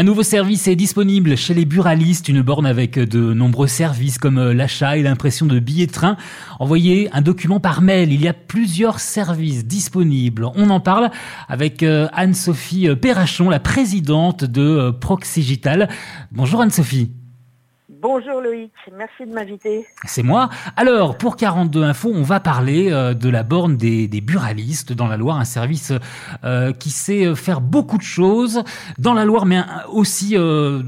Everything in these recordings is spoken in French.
Un nouveau service est disponible chez les buralistes, une borne avec de nombreux services comme euh, l'achat et l'impression de billets de train. Envoyez un document par mail, il y a plusieurs services disponibles. On en parle avec euh, Anne-Sophie Perrachon, la présidente de euh, Proxigital. Bonjour Anne-Sophie. Bonjour Loïc, merci de m'inviter. C'est moi. Alors, pour 42 Infos, on va parler euh, de la borne des, buralistes dans la Loire, un service euh, qui sait euh, faire beaucoup de choses dans la Loire, mais aussi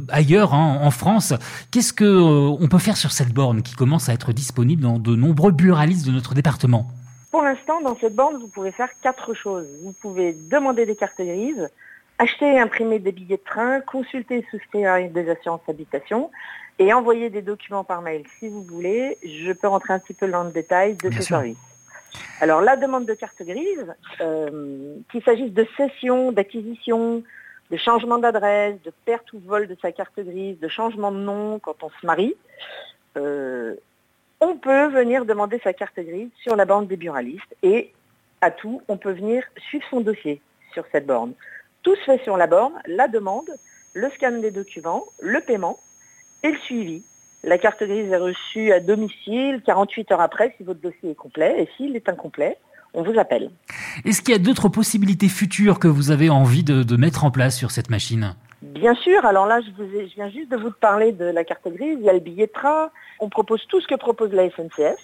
ailleurs, hein, en France. Qu'est-ce que on peut faire sur cette borne qui commence à être disponible dans de nombreux buralistes de notre département? Pour l'instant, dans cette borne, vous pouvez faire quatre choses. Vous pouvez demander des cartes grises, acheter et imprimer des billets de train, consulter et souscrire des assurances habitation, et envoyer des documents par mail si vous voulez. Je peux rentrer un petit peu dans le détail de ce service. Alors la demande de carte grise, euh, qu'il s'agisse de cession, d'acquisition, de changement d'adresse, de perte ou vol de sa carte grise, de changement de nom quand on se marie, euh, on peut venir demander sa carte grise sur la borne des buralistes et à tout, on peut venir suivre son dossier sur cette borne. Tout se fait sur la borne, la demande, le scan des documents, le paiement et le suivi. La carte grise est reçue à domicile 48 heures après si votre dossier est complet et s'il est incomplet, on vous appelle. Est-ce qu'il y a d'autres possibilités futures que vous avez envie de, mettre en place sur cette machine? Bien sûr, alors là je, vous je, viens juste de vous parler de la carte grise, il y a le billet de train, on propose tout ce que propose la SNCF,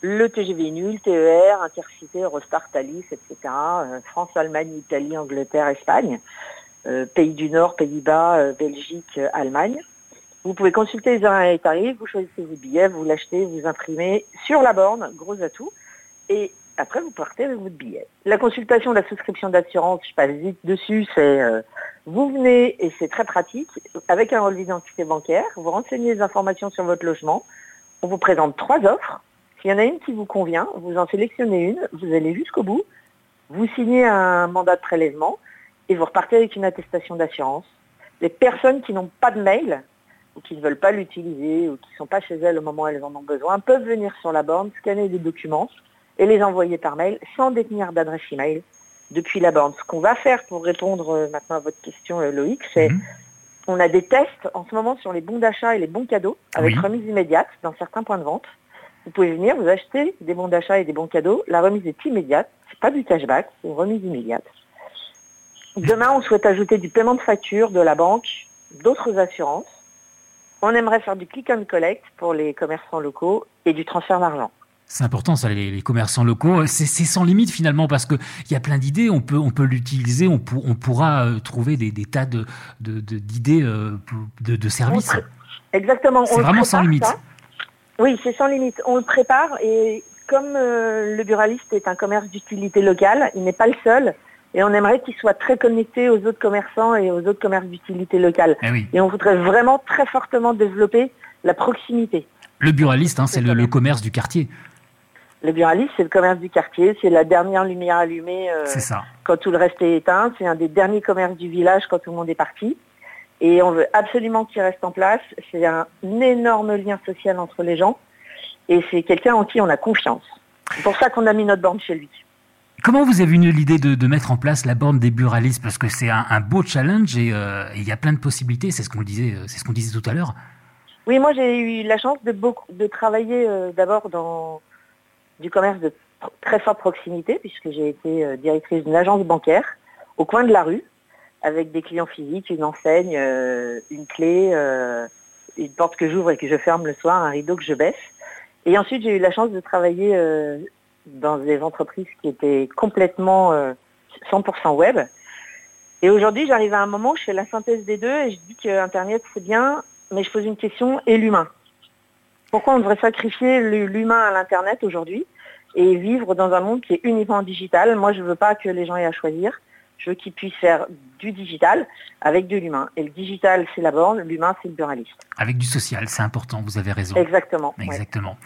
le TGV nul, TER, Intercité, Eurostar, Thalys, etc. Euh, France, Allemagne, Italie, Angleterre, Espagne, euh, pays du Nord, Pays-Bas, euh, Belgique, Allemagne. Vous pouvez consulter les horaires et tarifs, vous choisissez vos billets, vous l'achetez, vous imprimez sur la borne, gros atout, et après vous partez avec votre billet. La consultation de la souscription d'assurance, je passe vite dessus, c'est euh, vous venez, et c'est très pratique, avec un relevé d'identité bancaire, vous renseignez les informations sur votre logement, on vous présente trois offres, s'il y en a une qui vous convient, vous en sélectionnez une, vous allez jusqu'au bout, vous signez un mandat de prélèvement, et vous repartez avec une attestation d'assurance. Les personnes qui n'ont pas de mail, ou qui ne veulent pas l'utiliser ou qui ne sont pas chez elles au moment où elles en ont besoin peuvent venir sur la borne, scanner des documents et les envoyer par mail sans détenir d'adresse email depuis la borne. Ce qu'on va faire pour répondre euh, maintenant à votre question euh, Loïc, c'est mhm. on a des tests en ce moment sur les bons d'achat et les bons cadeaux avec remise immédiate dans certains points de vente. Vous pouvez venir, vous acheter des bons d'achat et des bons cadeaux. La remise est immédiate. C'est pas du cashback, c'est une remise immédiate. Demain, on souhaite ajouter du paiement de facture de la banque, d'autres assurances on aimerait faire du click and collect pour les commerçants locaux et du transfert d'argent. C'est important ça, les, commerçants locaux. C'est sans limite finalement parce qu'il y a plein d'idées. On peut, on peut l'utiliser. On, on, pourra euh, trouver des, tas de d'idées euh, de, de, services. Exactement. C'est vraiment sans limite. Oui, c'est sans limite. On le prépare et comme euh, le buraliste est un commerce d'utilité locale, il n'est pas le seul. Et on aimerait qu'il soit très connecté aux autres commerçants et aux autres commerces d'utilité locale. Eh et on voudrait vraiment très fortement développer la proximité. Le buraliste, hein, c'est le, commerce du quartier. Le buraliste, c'est le commerce du quartier, c'est la dernière lumière allumée euh, quand tout le reste est éteint. C'est un des derniers commerces du village quand tout le monde est parti. Et on veut absolument qu'il reste en place. C'est un énorme lien social entre les gens. Et c'est quelqu'un en qui on a confiance. C'est pour ça qu'on a mis notre borne chez lui. Comment vous avez eu l'idée de, mettre en place la borne des buralistes? Parce que c'est un, beau challenge euh, et il y a plein de possibilités. C'est ce qu'on disait, euh, c'est ce qu'on disait tout à l'heure. Oui, moi j'ai eu la chance de travailler euh, d'abord dans du commerce de très forte proximité, puisque j'ai été directrice d'une agence bancaire au coin de la rue, avec des clients physiques, une enseigne, une clé, une porte que j'ouvre et que je ferme le soir, un rideau que je baisse. Et ensuite j'ai eu la chance de travailler dans des entreprises qui étaient complètement 100% euh, web. Et aujourd'hui, j'arrive à un moment où je fais la synthèse des deux et je dis que Internet, c'est bien, mais je pose une question, et l'humain? Pourquoi on devrait sacrifier l'humain à l'Internet aujourd'hui et vivre dans un monde qui est uniquement digital? Moi, je ne veux pas que les gens aient à choisir. Je veux qu'ils puissent faire du digital avec de l'humain. Et le digital, c'est la borne, l'humain, c'est le buraliste. Avec du social, c'est important, vous avez raison. Exactement. Exactement.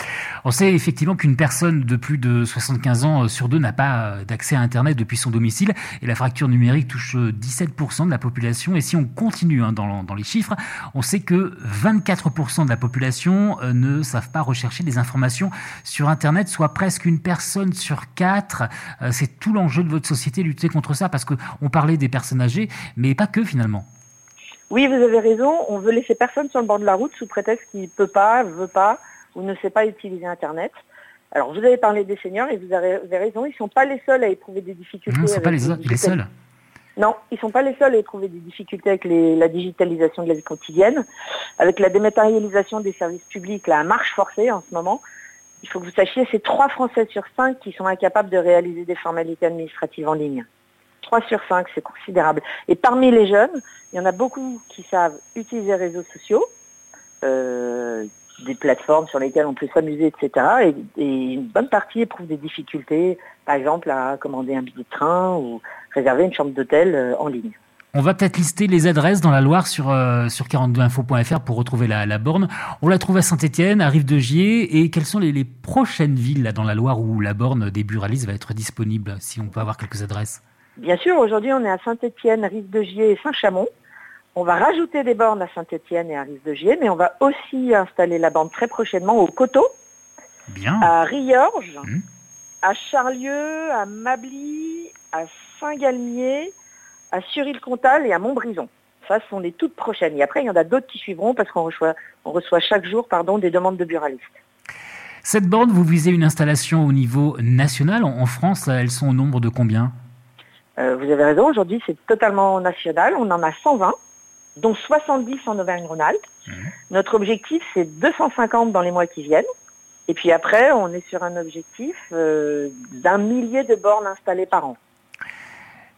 On sait effectivement qu'une personne de plus de 75 ans euh, sur deux n'a pas euh, d'accès à Internet depuis son domicile et la fracture numérique touche 17% euh, de la population. Et si on continue hein, dans, dans, les chiffres, on sait que 24% de la population ne savent pas rechercher des informations sur Internet, soit presque une personne sur quatre. C'est tout l'enjeu de votre société, lutter contre ça, parce qu'on parlait des personnes âgées, mais pas que finalement. Oui, vous avez raison. On veut laisser personne sur le bord de la route sous prétexte qu'il ne peut pas, veut pas ou ne sait pas utiliser Internet. Alors, vous avez parlé des seniors et vous avez raison. Ils ne sont pas les seuls à éprouver des difficultés. Non, sont pas les, seuls. Non, ils ne sont pas les seuls à éprouver des difficultés avec la digitalisation de la vie quotidienne, avec la dématérialisation des services publics, la marche forcée en ce moment. Il faut que vous sachiez, c'est 3 Français sur 5 qui sont incapables de réaliser des formalités administratives en ligne. 3 sur 5, c'est considérable. Et parmi les jeunes, il y en a beaucoup qui savent utiliser les réseaux sociaux, euh, des plateformes sur lesquelles on peut s'amuser, etc. Et, une bonne partie éprouvent des difficultés, par exemple à commander un billet de train ou réserver une chambre d'hôtel euh, en ligne. On va peut-être lister les adresses dans la Loire sur, euh, sur 42info.fr pour retrouver la, borne. On la trouve à Saint-Etienne, à Rive-de-Gier. Et quelles sont les, prochaines villes là, dans la Loire où la borne des Buralistes va être disponible, si on peut avoir quelques adresses? Bien sûr, aujourd'hui on est à Saint-Étienne, Rive-de-Gier et Saint-Chamond. On va rajouter des bornes à Saint-Étienne et à Rive-de-Gier, mais on va aussi installer la borne très prochainement au Coteau, Bien. à Riorges, hum. à Charlieu, à Mably, à Saint-Galmier, à Sury-le-Comtal et à Montbrison. Ça, ce sont les toutes prochaines. Et après, il y en a d'autres qui suivront parce qu'on reçoit, on reçoit chaque jour pardon, des demandes de buralistes. Cette borne, vous visez une installation au niveau national. En France, elles sont au nombre de combien? Euh, vous avez raison, aujourd'hui c'est totalement national, on en a 120, dont 70 en Auvergne-Rhône-Alpes. Mmh. Notre objectif c'est 250 dans les mois qui viennent. Et puis après, on est sur un objectif euh, d'un millier de bornes installées par an.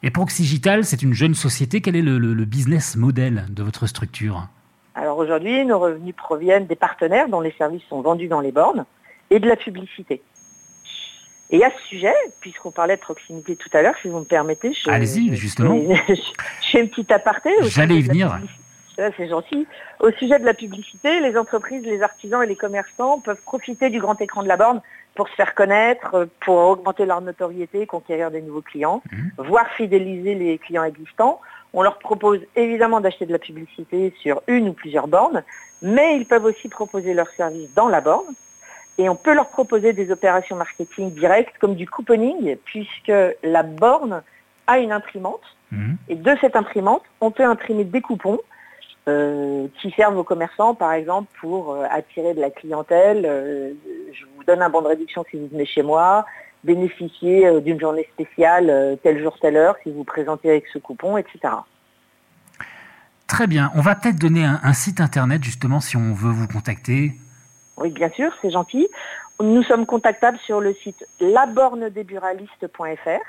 Et Proxigital, c'est une jeune société. Quel est le, business model de votre structure? Alors aujourd'hui, nos revenus proviennent des partenaires dont les services sont vendus dans les bornes et de la publicité. Et à ce sujet, puisqu'on parlait de proximité tout à l'heure, si vous me permettez, je, Allez-y, justement. Je, fais une petite aparté. J'allais y venir. C'est gentil. Au sujet de la publicité, les entreprises, les artisans et les commerçants peuvent profiter du grand écran de la borne pour se faire connaître, pour augmenter leur notoriété, conquérir des nouveaux clients, mmh. voire fidéliser les clients existants. On leur propose évidemment d'acheter de la publicité sur une ou plusieurs bornes, mais ils peuvent aussi proposer leurs services dans la borne et on peut leur proposer des opérations marketing directes comme du couponing, puisque la borne a une imprimante. Mhm. Et de cette imprimante, on peut imprimer des coupons euh, qui servent aux commerçants, par exemple, pour euh, attirer de la clientèle. Euh, je vous donne un bon de réduction si vous venez chez moi, bénéficier d'une journée spéciale tel jour, telle heure, si vous présentez avec ce coupon, etc. Très bien. On va peut-être donner un site internet, justement, si on veut vous contacter. Oui, bien sûr, c'est gentil. Nous sommes contactables sur le site labornedesburalistes.fr,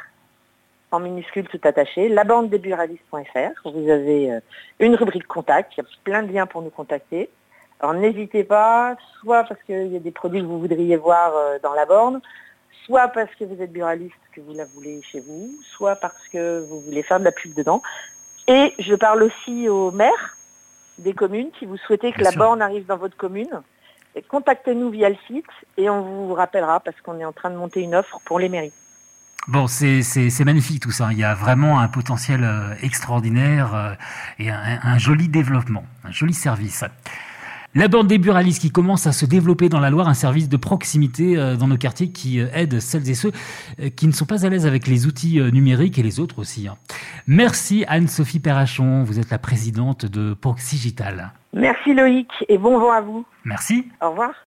en minuscule tout attaché, labornedesburalistes.fr. Vous avez euh, une rubrique contact, il y a plein de liens pour nous contacter. Alors n'hésitez pas, soit parce qu'il y a des produits que vous voudriez voir euh, dans la borne, soit parce que vous êtes buraliste, que vous la voulez chez vous, soit parce que vous voulez faire de la pub dedans. Et je parle aussi aux maires des communes, si vous souhaitez que la borne arrive dans votre commune contactez-nous via le site et on vous rappellera parce qu'on est en train de monter une offre pour les mairies. Bon, c'est magnifique tout ça. Il y a vraiment un potentiel euh, extraordinaire euh, et un, joli développement, un joli service. La bande des buralistes qui commence à se développer dans la Loire, un service de proximité euh, dans nos quartiers qui aide celles et ceux qui ne sont pas à l'aise avec les outils numériques et les autres aussi. Merci Anne-Sophie Perrachon, vous êtes la présidente de Proxigital. Merci Loïc et bon vent à vous. Merci. Au revoir.